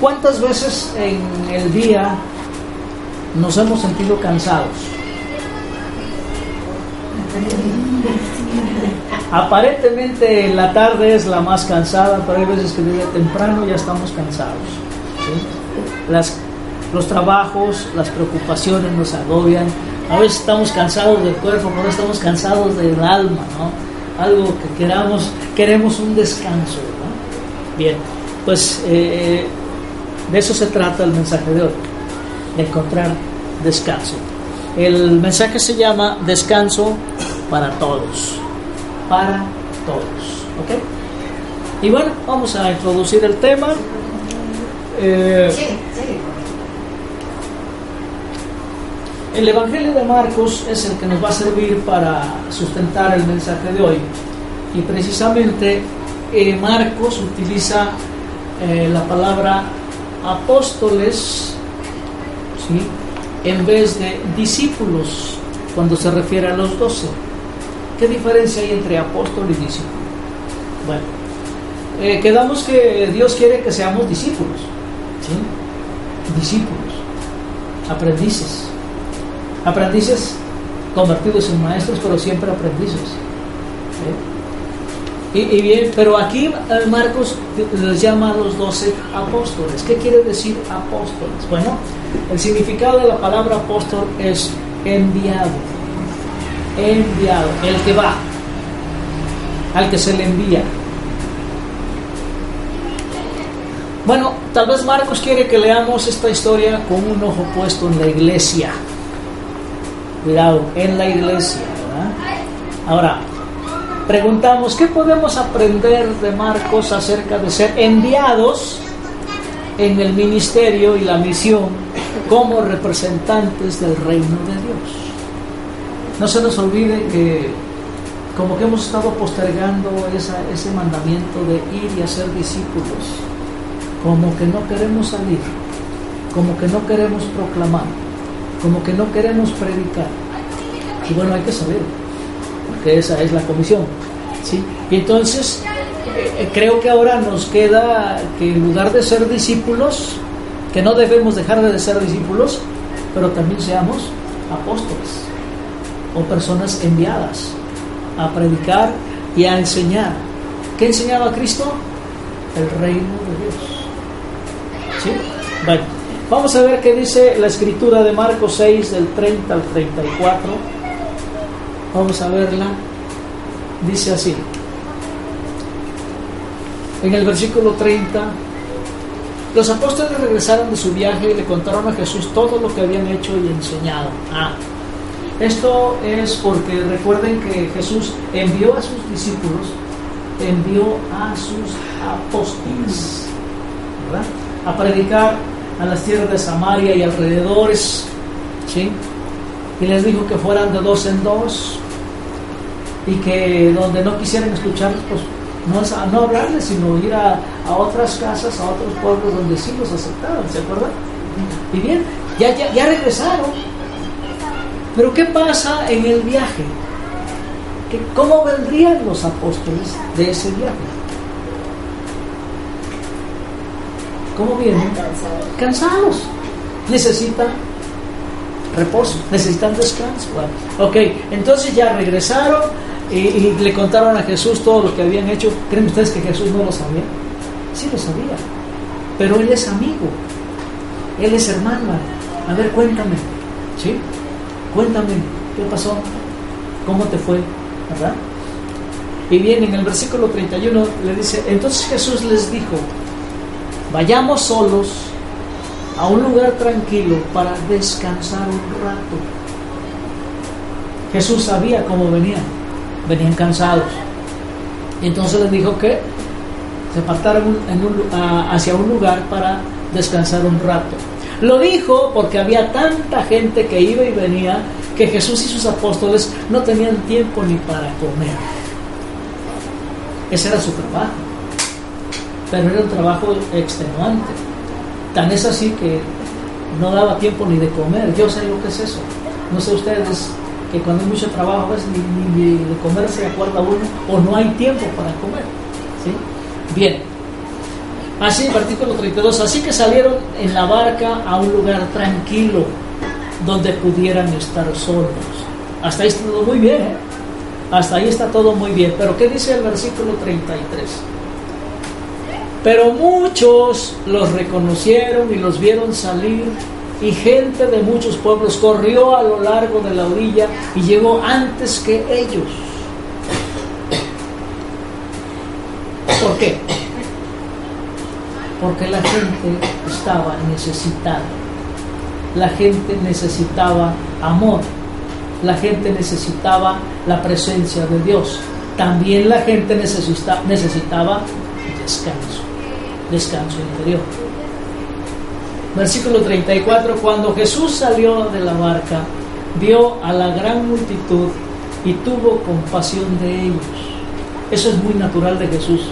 ¿Cuántas veces en el día nos hemos sentido cansados? Aparentemente la tarde es la más cansada, pero hay veces que desde temprano ya estamos cansados. ¿sí? Las, los trabajos, las preocupaciones nos agobian. A veces estamos cansados del cuerpo, pero estamos cansados del alma, ¿no? Algo que queramos, queremos un descanso, ¿no? Bien, pues eh, de eso se trata el mensaje de hoy, de encontrar descanso. El mensaje se llama descanso para todos, para todos, ¿ok? Y bueno, vamos a introducir el tema. Eh, el Evangelio de Marcos es el que nos va a servir para sustentar el mensaje de hoy. Y precisamente eh, Marcos utiliza eh, la palabra apóstoles ¿sí? en vez de discípulos cuando se refiere a los doce. ¿Qué diferencia hay entre apóstol y discípulo? Bueno, eh, quedamos que Dios quiere que seamos discípulos, ¿sí? discípulos, aprendices, aprendices convertidos en maestros, pero siempre aprendices. ¿sí? Y, bien, pero aquí eh, Marcos les llama a los doce apóstoles. ¿Qué quiere decir apóstoles? Bueno, el significado de la palabra apóstol es enviado. Enviado, el que va, al que se le envía. Bueno, tal vez Marcos quiere que leamos esta historia con un ojo puesto en la iglesia. Cuidado, en la iglesia, ¿verdad? Ahora, preguntamos, ¿qué podemos aprender de Marcos acerca de ser enviados en el ministerio y la misión como representantes del reino de Dios? No se nos olvide que como que hemos estado postergando ese mandamiento de ir y hacer discípulos, como que no queremos salir, como que no queremos proclamar, como que no queremos predicar. Y bueno, hay que saber porque esa es la comisión. ¿sí? Y entonces, eh, creo que ahora nos queda que en lugar de ser discípulos, que no debemos dejar de ser discípulos, pero también seamos apóstoles o personas enviadas a predicar y a enseñar. ¿Qué enseñaba Cristo? El reino de Dios. ¿Sí? Bueno, vamos a ver qué dice la escritura de Marcos 6 del 30 al 34. Vamos a verla. Dice así. En el versículo 30, los apóstoles regresaron de su viaje y le contaron a Jesús todo lo que habían hecho y enseñado. Ah, esto es porque recuerden que Jesús envió a sus discípulos, envió a sus apóstoles, ¿verdad? A predicar a las tierras de Samaria y alrededores, ¿sí? Y les dijo que fueran de dos en dos y que donde no quisieran escucharlos, pues no, es a, no hablarles, sino ir a, a, otras casas, a otros pueblos donde sí los aceptaban, ¿se acuerdan? Y bien, ya, ya, ya regresaron. Pero ¿qué pasa en el viaje? ¿Que ¿Cómo vendrían los apóstoles de ese viaje? ¿Cómo vienen? Cansados. Necesitan reposo, necesitan descanso. Ok, entonces ya regresaron y, y, le contaron a Jesús todo lo que habían hecho. ¿Creen ustedes que Jesús no lo sabía? Sí lo sabía, pero él es amigo, él es hermano. A ver, cuéntame, ¿sí? Cuéntame, ¿qué pasó? ¿Cómo te fue? ¿Verdad? Y bien, en el versículo 31 le dice, entonces Jesús les dijo, vayamos solos a un lugar tranquilo para descansar un rato. Jesús sabía cómo venían, venían cansados. Entonces les dijo que se apartaron hacia un lugar para descansar un rato. Lo dijo porque había tanta gente que iba y venía que Jesús y sus apóstoles no tenían tiempo ni para comer. Ese era su trabajo. Pero era un trabajo extenuante. Tan es así que no daba tiempo ni de comer. Yo sé lo que es eso. No sé ustedes que cuando hay mucho trabajo ni, de comer se acuerda uno o no hay tiempo para comer. ¿sí? Bien. Así, artículo 32, así que salieron en la barca a un lugar tranquilo donde pudieran estar solos. Hasta ahí está todo muy bien, ¿eh? Hasta ahí está todo muy bien. Pero ¿qué dice el versículo 33? Pero muchos los reconocieron y los vieron salir y gente de muchos pueblos corrió a lo largo de la orilla y llegó antes que ellos. ¿Por qué? Porque la gente estaba necesitada. La gente necesitaba amor. La gente necesitaba la presencia de Dios. También la gente necesita, necesitaba descanso, descanso interior. Versículo 34, cuando Jesús salió de la barca, vio a la gran multitud y tuvo compasión de ellos. Eso es muy natural de Jesús.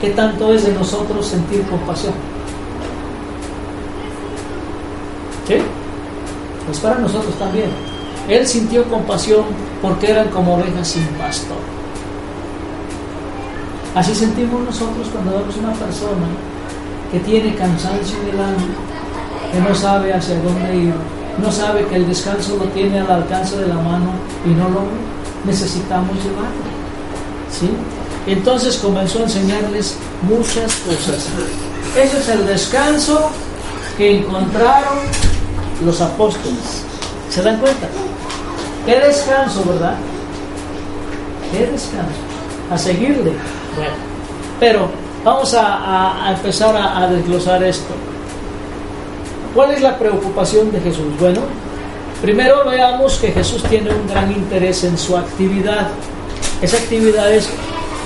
¿Qué tanto es de nosotros sentir compasión? ¿Sí? Pues para nosotros también. Él sintió compasión porque eran como ovejas sin pastor. Así sentimos nosotros cuando vemos una persona que tiene cansancio en el alma, que no sabe hacia dónde ir, no sabe que el descanso lo tiene al alcance de la mano y no lo necesitamos llevarlo. ¿Sí? Entonces comenzó a enseñarles muchas cosas. Ese es el descanso que encontraron los apóstoles. ¿Se dan cuenta? ¿Qué descanso, verdad? ¿Qué descanso? A seguirle. Bueno, pero Vamos a, empezar a, desglosar esto. ¿Cuál es la preocupación de Jesús? Bueno, primero veamos que Jesús tiene un gran interés en su actividad. Esa actividad es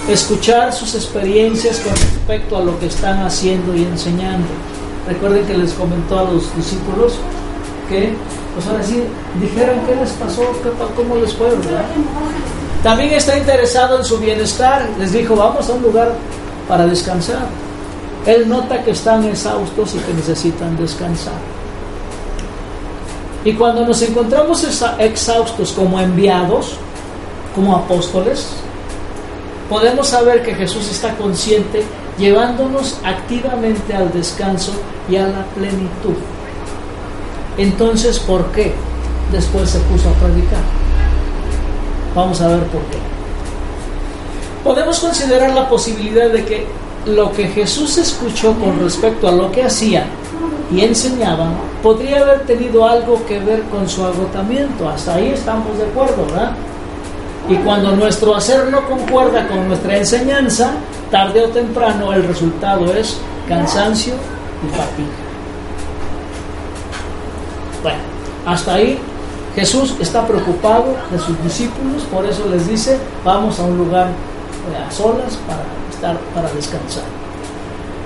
escuchar sus experiencias con respecto a lo que están haciendo y enseñando. Recuerden que les comentó a los discípulos que, pues ahora sí, dijeron qué les pasó, cómo les fue, ¿verdad? También está interesado en su bienestar. Les dijo, vamos a un lugar para descansar. Él nota que están exhaustos y que necesitan descansar. Y cuando nos encontramos exhaustos como enviados, como apóstoles, podemos saber que Jesús está consciente llevándonos activamente al descanso y a la plenitud. Entonces, ¿por qué después se puso a predicar? Vamos a ver por qué podemos considerar la posibilidad de que lo que Jesús escuchó con respecto a lo que hacía y enseñaba podría haber tenido algo que ver con su agotamiento. Hasta ahí estamos de acuerdo, ¿verdad? Y cuando nuestro hacer no concuerda con nuestra enseñanza, tarde o temprano el resultado es cansancio y fatiga. Bueno, hasta ahí Jesús está preocupado de sus discípulos, por eso les dice, vamos a un lugar a solas para estar para descansar.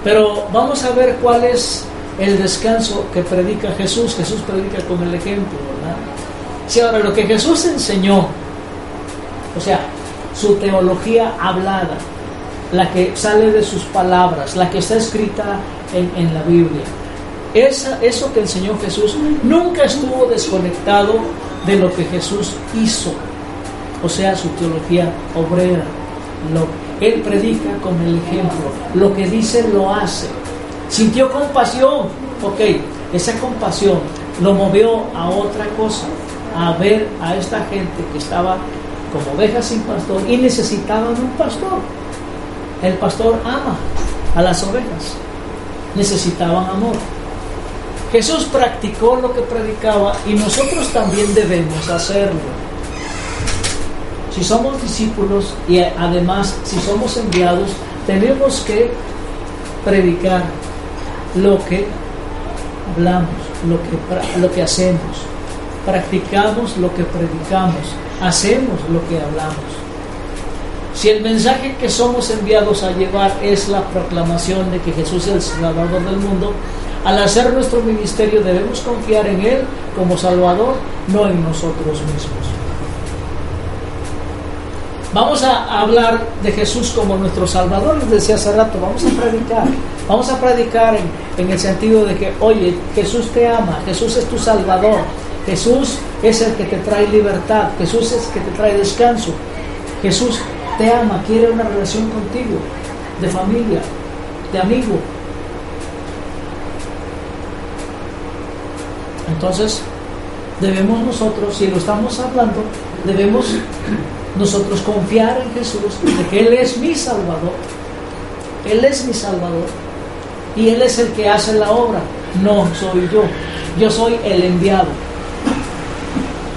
Pero vamos a ver cuál es el descanso que predica Jesús. Jesús predica con el ejemplo, ¿verdad? Si ahora lo que Jesús enseñó, o sea, su teología hablada, la que sale de sus palabras, la que está escrita en la Biblia, esa, eso que enseñó Jesús nunca estuvo desconectado de lo que Jesús hizo, o sea, su teología obrera, lo, él predica con el ejemplo. Lo que dice lo hace. Sintió compasión. Ok, esa compasión lo movió a otra cosa, a ver a esta gente que estaba como ovejas sin pastor y necesitaban un pastor. El pastor ama a las ovejas. Necesitaban amor. Jesús practicó lo que predicaba y nosotros también debemos hacerlo. Si somos discípulos y además si somos enviados, tenemos que predicar lo que hablamos, lo que, lo que hacemos. Practicamos lo que predicamos, hacemos lo que hablamos. Si el mensaje que somos enviados a llevar es la proclamación de que Jesús es el Salvador del mundo, al hacer nuestro ministerio debemos confiar en Él como Salvador, no en nosotros mismos. Vamos a hablar de Jesús como nuestro Salvador, les decía hace rato, vamos a predicar. Vamos a predicar en, en, el sentido de que, oye, Jesús te ama, Jesús es tu Salvador, Jesús es el que te trae libertad, Jesús es el que te trae descanso, Jesús te ama, quiere una relación contigo, de familia, de amigo. Entonces, debemos nosotros, si lo estamos hablando, debemos nosotros confiar en Jesús, de que Él es mi Salvador. Él es mi Salvador. Y Él es el que hace la obra. No soy yo. Yo soy el enviado.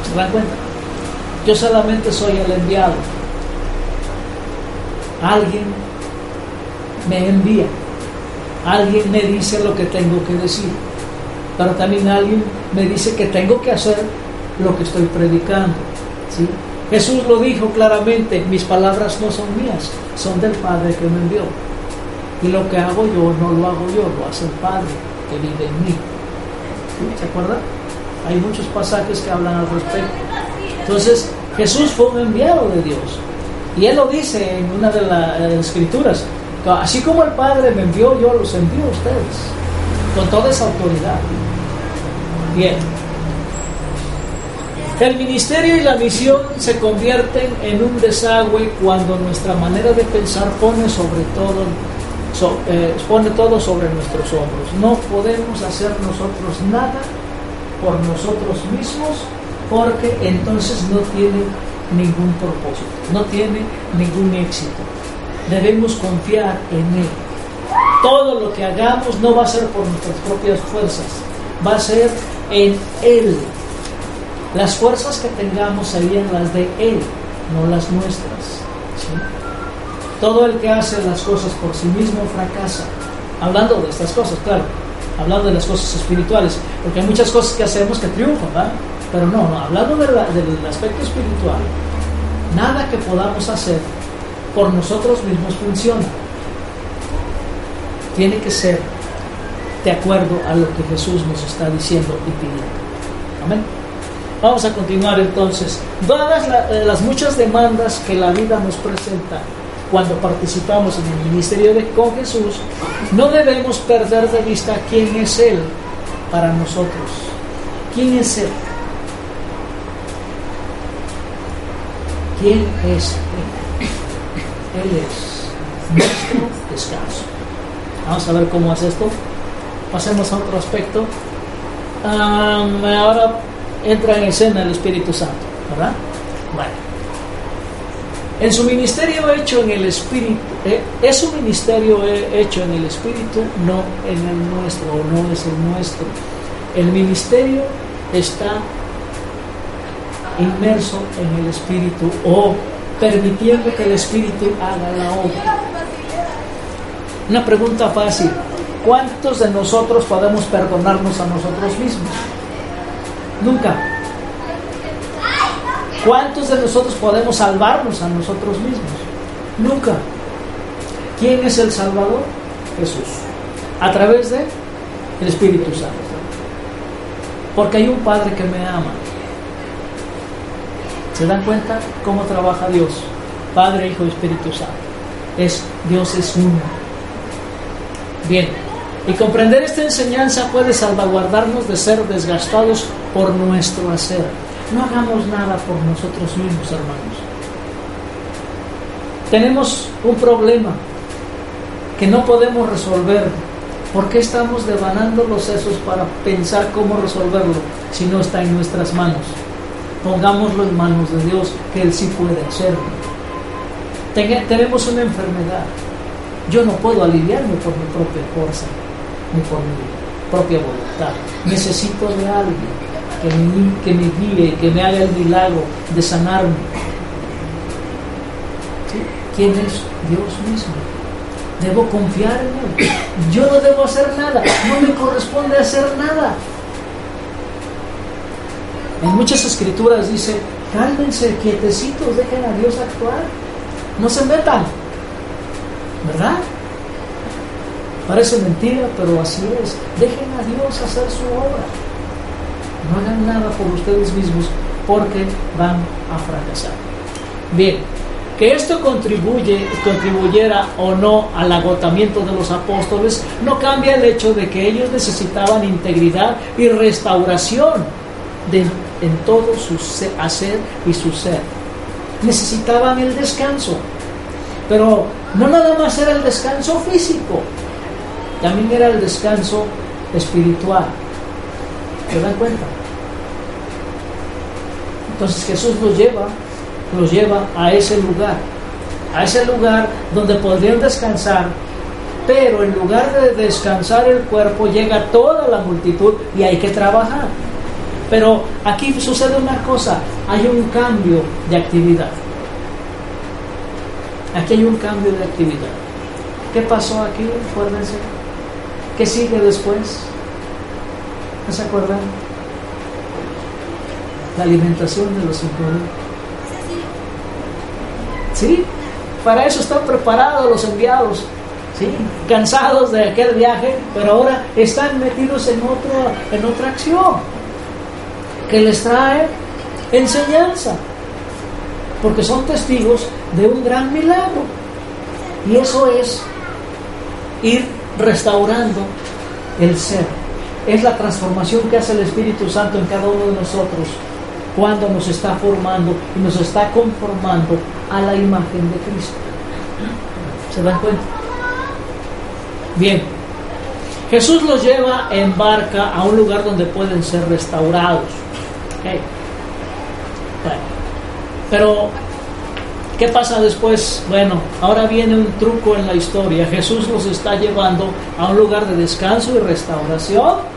¿Se dan cuenta? Yo solamente soy el enviado. Alguien me envía. Alguien me dice lo que tengo que decir. Pero también alguien me dice que tengo que hacer lo que estoy predicando. ¿sí? Jesús lo dijo claramente, mis palabras no son mías, son del Padre que me envió. Y lo que hago yo no lo hago yo, lo hace el Padre que vive en mí. ¿Se acuerdan? Hay muchos pasajes que hablan al respecto. Entonces, Jesús fue un enviado de Dios. Y Él lo dice en una de las escrituras. Así como el Padre me envió, yo los envío a ustedes. Con toda esa autoridad. Bien. El ministerio y la misión se convierten en un desagüe cuando nuestra manera de pensar pone sobre todo eh, pone todo sobre nuestros hombros. No podemos hacer nosotros nada por nosotros mismos porque entonces no tiene ningún propósito, no tiene ningún éxito. Debemos confiar en Él. Todo lo que hagamos no va a ser por nuestras propias fuerzas, va a ser en Él. Las fuerzas que tengamos serían las de Él, no las nuestras. Todo el que hace las cosas por sí mismo fracasa. Hablando de estas cosas, claro, hablando de las cosas espirituales, porque hay muchas cosas que hacemos que triunfan, ¿verdad? Pero no, no hablando de del aspecto espiritual, nada que podamos hacer por nosotros mismos funciona. Tiene que ser de acuerdo a lo que Jesús nos está diciendo y pidiendo. Amén. Vamos a continuar entonces. Dadas eh, las muchas demandas que la vida nos presenta cuando participamos en el ministerio con Jesús, no debemos perder de vista quién es Él para nosotros. ¿Quién es Él? ¿Quién es Él? Él es nuestro descanso. Vamos a ver cómo es esto. Pasemos a otro aspecto. Ahora entra en escena el Espíritu Santo, ¿verdad? Bueno. En su ministerio hecho en el Espíritu, eh, es un ministerio hecho en el Espíritu, no en el nuestro, o no es el nuestro. El ministerio está inmerso en el Espíritu o permitiendo que el Espíritu haga la obra. Una pregunta fácil. ¿Cuántos de nosotros podemos perdonarnos a nosotros mismos? Nunca. ¿Cuántos de nosotros podemos salvarnos a nosotros mismos? Nunca. ¿Quién es el Salvador? Jesús. A través de el Espíritu Santo. Porque hay un Padre que me ama. ¿Se dan cuenta cómo trabaja Dios? Padre, Hijo y Espíritu Santo. Es Dios es uno. Bien, y comprender esta enseñanza puede salvaguardarnos de ser desgastados por nuestro hacer. No hagamos nada por nosotros mismos, hermanos. Tenemos un problema que no podemos resolver. ¿Por qué estamos devanando los sesos para pensar cómo resolverlo si no está en nuestras manos? Pongámoslo en manos de Dios, que Él sí puede hacerlo. tenemos una enfermedad. Yo no puedo aliviarme por mi propia fuerza ni por mi propia voluntad. Necesito de alguien que me, guíe, que me haga el milagro de sanarme. ¿Quién es Dios mismo? Debo confiar en Él. Yo no debo hacer nada. No me corresponde hacer nada. En muchas escrituras dice, cálmense, quietecitos, dejen a Dios actuar. no se metan, ¿verdad? Parece mentira, pero así es. Dejen a Dios hacer su obra. No hagan nada por ustedes mismos porque van a fracasar. Bien, que esto contribuye, contribuyera o no al agotamiento de los apóstoles no cambia el hecho de que ellos necesitaban integridad y restauración de, en todo su hacer y su ser. Necesitaban el descanso, pero no nada más era el descanso físico, también era el descanso espiritual. ¿Se dan cuenta? Entonces Jesús los lleva los lleva a ese lugar, a ese lugar donde podrían descansar, pero en lugar de descansar el cuerpo llega toda la multitud y hay que trabajar. Pero aquí sucede una cosa, hay un cambio de actividad. Aquí hay un cambio de actividad. ¿Qué pasó aquí? Acuérdense. ¿Qué sigue después? ¿No se acuerdan? La alimentación de los cinco ¿Sí? Para eso están preparados los enviados, ¿sí? Cansados de aquel viaje, pero ahora están metidos en, otro, en otra acción que les trae enseñanza, porque son testigos de un gran milagro. Y eso es ir restaurando el ser. Es la transformación que hace el Espíritu Santo en cada uno de nosotros cuando nos está formando y nos está conformando a la imagen de Cristo. ¿Se dan cuenta? Bien, Jesús los lleva en barca a un lugar donde pueden ser restaurados. pero, ¿qué pasa después? Bueno, ahora viene un truco en la historia. Jesús los está llevando a un lugar de descanso y restauración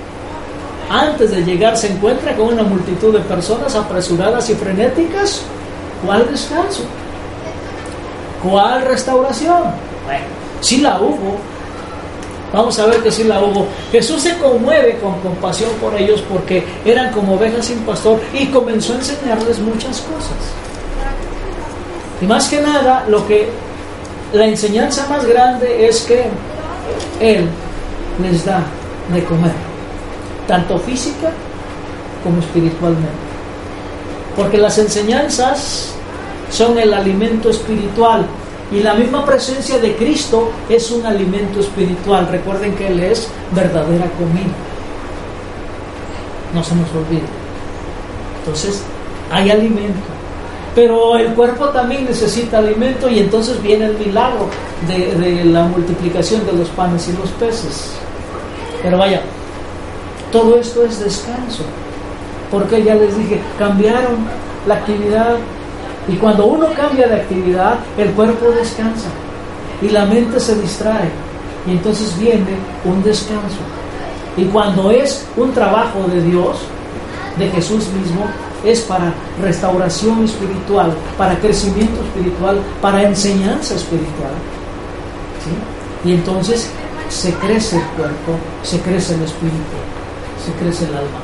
antes de llegar se encuentra con una multitud de personas apresuradas y frenéticas. ¿Cuál descanso? ¿Cuál restauración? Bueno, sí la hubo. Vamos a ver que sí la hubo. Jesús se conmueve con compasión por ellos porque eran como ovejas sin pastor y comenzó a enseñarles muchas cosas. Y más que nada, lo que la enseñanza más grande es que Él les da de comer tanto física como espiritualmente. Porque las enseñanzas son el alimento espiritual y la misma presencia de Cristo es un alimento espiritual. Recuerden que Él es verdadera comida. No se nos olvide. Entonces, hay alimento. Pero el cuerpo también necesita alimento y entonces viene el milagro de, la multiplicación de los panes y los peces. Pero vaya, todo esto es descanso. Porque ya les dije, cambiaron la actividad. Y cuando uno cambia de actividad, el cuerpo descansa. Y la mente se distrae. Y entonces viene un descanso. Y cuando es un trabajo de Dios, de Jesús mismo, es para restauración espiritual, para crecimiento espiritual, para enseñanza espiritual. Y entonces se crece el cuerpo, se crece el espíritu crece el alma.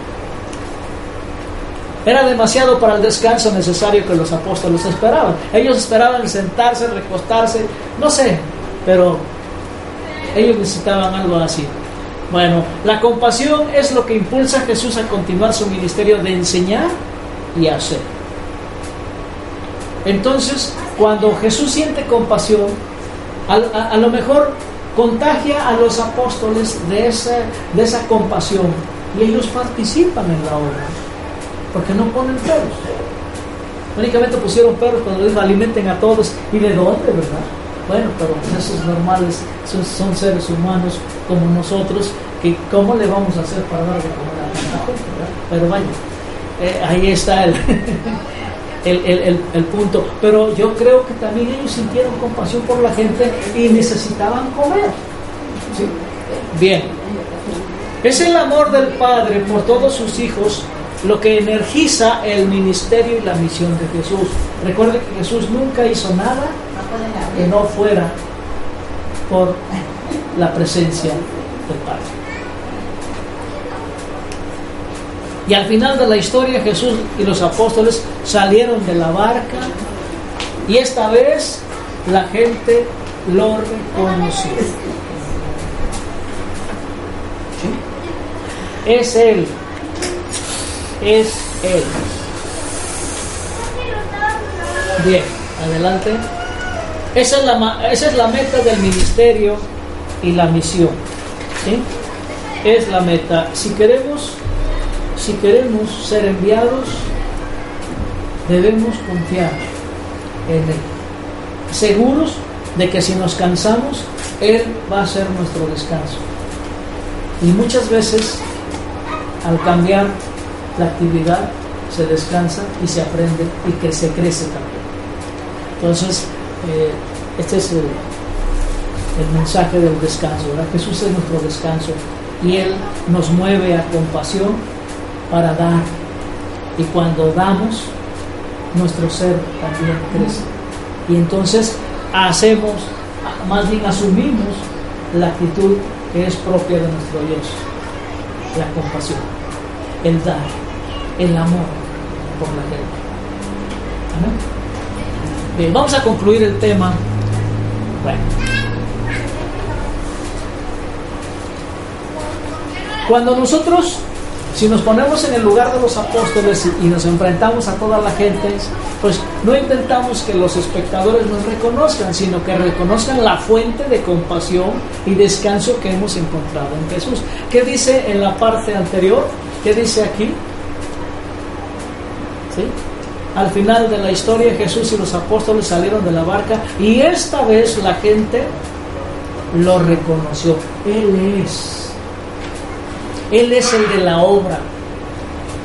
Era demasiado para el descanso necesario que los apóstoles esperaban. Ellos esperaban sentarse, recostarse, no sé, pero ellos necesitaban algo así. Bueno, la compasión es lo que impulsa a Jesús a continuar su ministerio de enseñar y hacer. Entonces, cuando Jesús siente compasión, a, lo mejor contagia a los apóstoles de esa, de esa compasión y ellos participan en la obra, porque no ponen perros. Únicamente pusieron perros cuando les alimenten a todos. ¿Y de dónde, verdad? Bueno, pero esos normales son, seres humanos como nosotros, que ¿cómo le vamos a hacer para dar de comer a tanta gente? Pero vaya, eh, ahí está el, el, el, punto. Pero yo creo que también ellos sintieron compasión por la gente y necesitaban comer. Bien. Es el amor del Padre por todos sus hijos lo que energiza el ministerio y la misión de Jesús. Recuerde que Jesús nunca hizo nada que no fuera por la presencia del Padre. Y al final de la historia Jesús y los apóstoles salieron de la barca y esta vez la gente lo reconoció. Es Él. Es Él. Bien, adelante. Esa es la, esa es la meta del ministerio y la misión. ¿sí? Es la meta. Si queremos, si queremos ser enviados, debemos confiar en Él. Seguros de que si nos cansamos, Él va a ser nuestro descanso. Y muchas veces, al cambiar la actividad, se descansa y se aprende y que se crece también. Entonces, eh, este es el, mensaje del descanso. Jesús es nuestro descanso y Él nos mueve a compasión para dar. Y cuando damos, nuestro ser también crece. Y entonces hacemos, más bien asumimos la actitud que es propia de nuestro Dios, la compasión, el dar, el amor por la gente. Amén. Bien, vamos a concluir el tema. Bueno. Cuando nosotros, si nos ponemos en el lugar de los apóstoles y, nos enfrentamos a toda la gente, pues no intentamos que los espectadores nos reconozcan, sino que reconozcan la fuente de compasión y descanso que hemos encontrado en Jesús. ¿Qué dice en la parte anterior? ¿Qué dice aquí? ¿Sí? Al final de la historia Jesús y los apóstoles salieron de la barca y esta vez la gente lo reconoció. Él es. Él es el de la obra.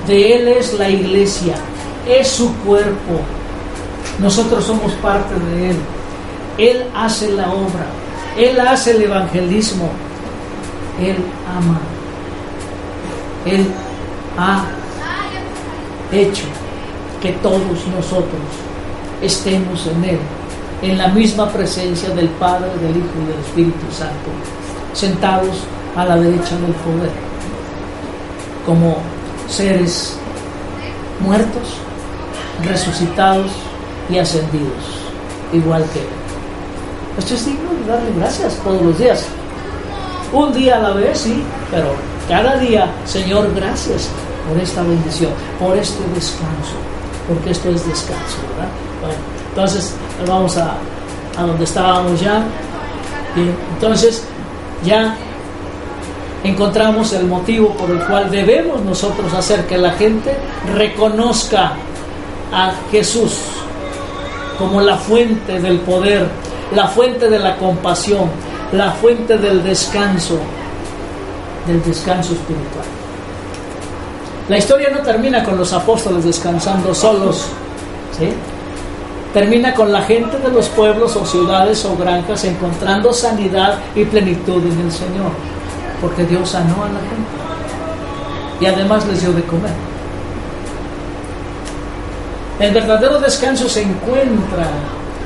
De Él es la iglesia. Es su cuerpo. Nosotros somos parte de Él. Él hace la obra. Él hace el evangelismo. Él ama. Él ha hecho que todos nosotros estemos en Él, en la misma presencia del Padre, del Hijo y del Espíritu Santo, sentados a la derecha del poder, como seres muertos, resucitados y ascendidos, igual que Él. Esto es digno de darle gracias todos los días. Un día a la vez, sí, pero cada día, Señor, gracias por esta bendición, por este descanso porque esto es descanso, ¿verdad? Bueno, entonces vamos a, a donde estábamos ya. Bien, entonces ya encontramos el motivo por el cual debemos nosotros hacer que la gente reconozca a Jesús como la fuente del poder, la fuente de la compasión, la fuente del descanso, del descanso espiritual. La historia no termina con los apóstoles descansando solos, ¿sí? Termina con la gente de los pueblos o ciudades o granjas encontrando sanidad y plenitud en el Señor, porque Dios sanó a la gente y además les dio de comer. El verdadero descanso se encuentra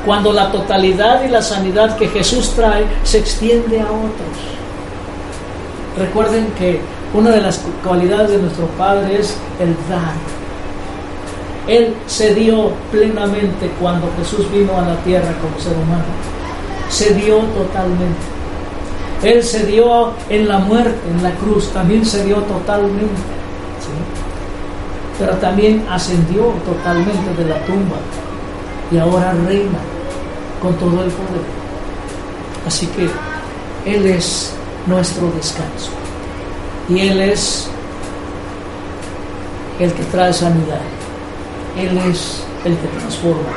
cuando la totalidad y la sanidad que Jesús trae se extiende a otros. Recuerden que una de las cualidades de nuestro Padre es el dar. Él se dio plenamente cuando Jesús vino a la tierra como ser humano. Se dio totalmente. Él se dio en la muerte, en la cruz, también se dio totalmente. Pero también ascendió totalmente de la tumba y ahora reina con todo el poder. Así que Él es nuestro descanso y Él es el que trae sanidad. Él es el que transforma.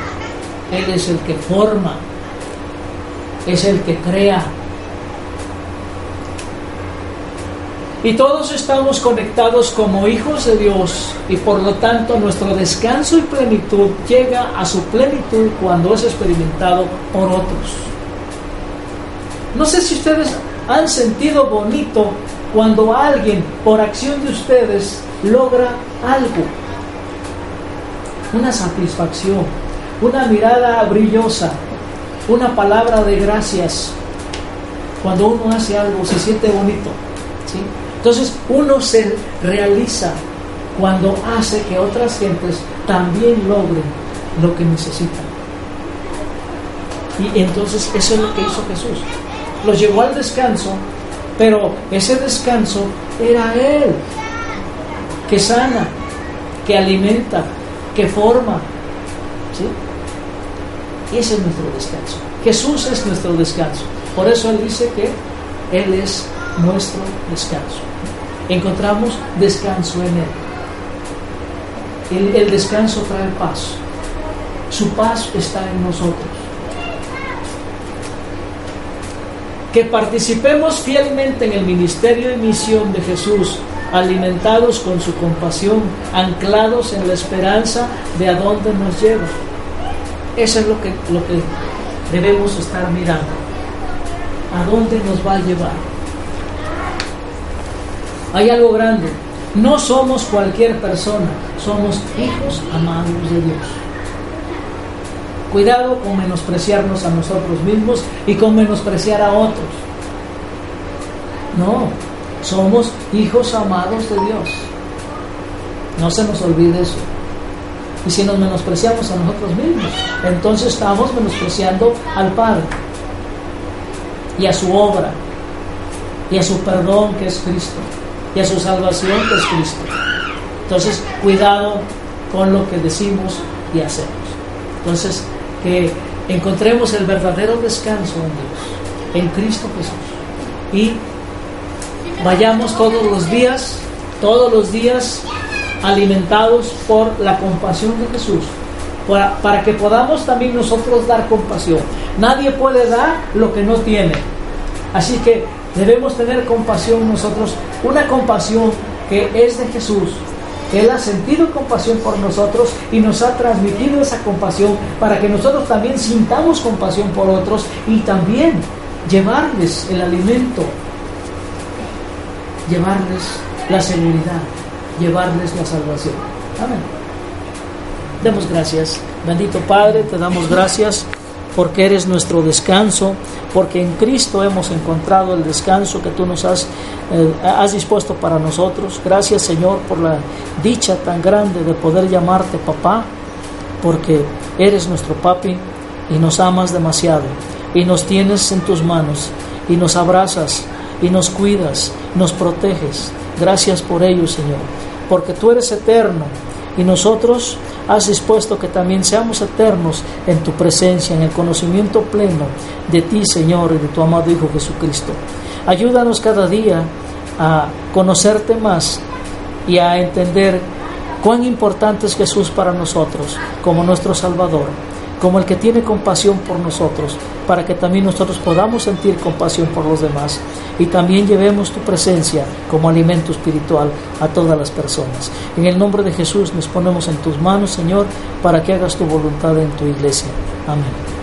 Él es el que forma. Es el que crea. Y todos estamos conectados como hijos de Dios y por lo tanto nuestro descanso y plenitud llega a su plenitud cuando es experimentado por otros. No sé si ustedes han sentido bonito cuando alguien, por acción de ustedes, logra algo. Una satisfacción, una mirada brillosa, una palabra de gracias. Cuando uno hace algo, se siente bonito. ¿sí? Entonces, uno se realiza cuando hace que otras gentes también logren lo que necesitan. Y entonces eso es lo que hizo Jesús. Los llevó al descanso, pero ese descanso era Él, que sana, que alimenta, que forma. ¿sí? Ese es nuestro descanso. Jesús es nuestro descanso. Por eso Él dice que Él es nuestro descanso. Encontramos descanso en Él. El, descanso trae paz. Su paz está en nosotros. Que participemos fielmente en el ministerio y misión de Jesús, alimentados con su compasión, anclados en la esperanza de a dónde nos lleva. Eso es lo que, lo que debemos estar mirando. ¿A dónde nos va a llevar? Hay algo grande. No somos cualquier persona, somos hijos amados de Dios. Cuidado con menospreciarnos a nosotros mismos y con menospreciar a otros. No, somos hijos amados de Dios. No se nos olvide eso. Y si nos menospreciamos a nosotros mismos, entonces estamos menospreciando al Padre y a su obra y a su perdón que es Cristo y a su salvación que es Cristo. Entonces, cuidado con lo que decimos y hacemos. Entonces, que encontremos el verdadero descanso en Dios, en Cristo Jesús. Y vayamos todos los días, todos los días alimentados por la compasión de Jesús, para, para, que podamos también nosotros dar compasión. Nadie puede dar lo que no tiene. Así que debemos tener compasión nosotros, una compasión que es de Jesús, Él ha sentido compasión por nosotros y nos ha transmitido esa compasión para que nosotros también sintamos compasión por otros y también llevarles el alimento, llevarles la seguridad, llevarles la salvación. Amén. Demos gracias. Bendito Padre, te damos gracias porque eres nuestro descanso, porque en Cristo hemos encontrado el descanso que tú nos has, eh, has dispuesto para nosotros. Gracias Señor por la dicha tan grande de poder llamarte papá, porque eres nuestro papi y nos amas demasiado y nos tienes en tus manos y nos abrazas y nos cuidas, nos proteges. Gracias por ello Señor, porque tú eres eterno y nosotros has dispuesto que también seamos eternos en tu presencia, en el conocimiento pleno de ti, Señor, y de tu amado Hijo Jesucristo. Ayúdanos cada día a conocerte más y a entender cuán importante es Jesús para nosotros como nuestro Salvador como el que tiene compasión por nosotros, para que también nosotros podamos sentir compasión por los demás y también llevemos tu presencia como alimento espiritual a todas las personas. En el nombre de Jesús nos ponemos en tus manos, Señor, para que hagas tu voluntad en tu iglesia. Amén.